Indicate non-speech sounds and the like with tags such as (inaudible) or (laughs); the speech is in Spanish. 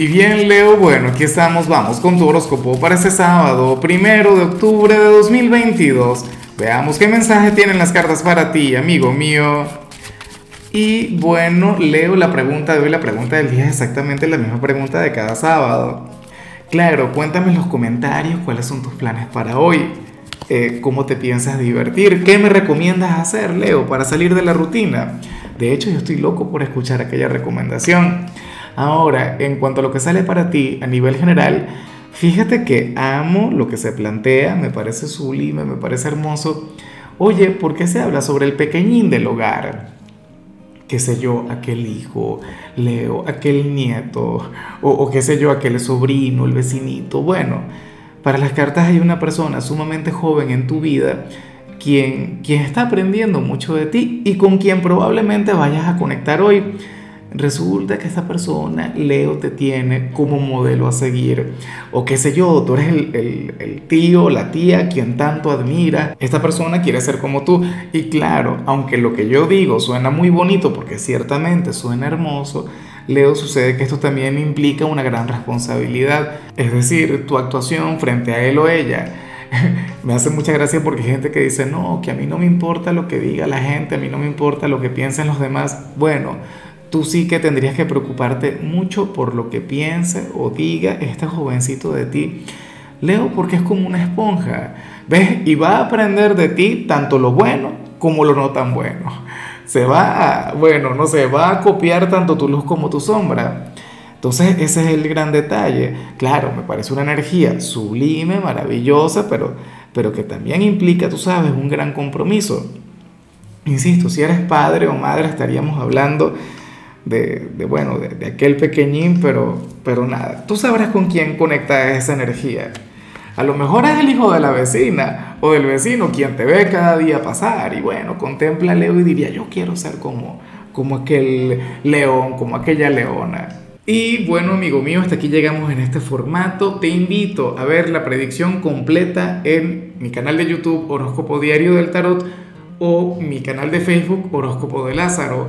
Y bien, Leo, bueno, aquí estamos, vamos con tu horóscopo para este sábado, primero de octubre de 2022. Veamos qué mensaje tienen las cartas para ti, amigo mío. Y bueno, Leo, la pregunta de hoy, la pregunta del día es exactamente la misma pregunta de cada sábado. Claro, cuéntame en los comentarios cuáles son tus planes para hoy. Eh, ¿Cómo te piensas divertir? ¿Qué me recomiendas hacer, Leo, para salir de la rutina? De hecho, yo estoy loco por escuchar aquella recomendación. Ahora, en cuanto a lo que sale para ti a nivel general, fíjate que amo lo que se plantea, me parece sublime, me parece hermoso. Oye, ¿por qué se habla sobre el pequeñín del hogar? qué sé yo, aquel hijo, Leo, aquel nieto, o, qué sé yo, aquel sobrino, el vecinito. Bueno, para las cartas hay una persona sumamente joven en tu vida quien, quien está aprendiendo mucho de ti y con quien probablemente vayas a conectar hoy. Resulta que esa persona, Leo, te tiene como modelo a seguir. O qué sé yo, tú eres el, el, el tío, la tía, quien tanto admira. Esta persona quiere ser como tú. Y claro, aunque lo que yo digo suena muy bonito, porque ciertamente suena hermoso, Leo, sucede que esto también implica una gran responsabilidad. Es decir, tu actuación frente a él o ella (laughs) me hace mucha gracia porque hay gente que dice, no, que a mí no me importa lo que diga la gente, a mí no me importa lo que piensen los demás. Bueno, tú sí que tendrías que preocuparte mucho por lo que piense o diga este jovencito de ti. Leo porque es como una esponja, ¿ves? Y va a aprender de ti tanto lo bueno como lo no tan bueno. Se va a, bueno, no sé, va a copiar tanto tu luz como tu sombra. Entonces ese es el gran detalle. Claro, me parece una energía sublime, maravillosa, pero, pero que también implica, tú sabes, un gran compromiso. Insisto, si eres padre o madre estaríamos hablando de, de bueno, de, aquel pequeñín, pero, pero nada, tú sabrás con quién conecta esa energía. A lo mejor es el hijo de la vecina o del vecino quien te ve cada día pasar y bueno, contempla a Leo y diría, yo quiero ser como, como aquel león, como aquella leona. Y bueno, amigo mío, hasta aquí llegamos en este formato. Te invito a ver la predicción completa en mi canal de YouTube Horóscopo Diario del Tarot o mi canal de Facebook Horóscopo de Lázaro.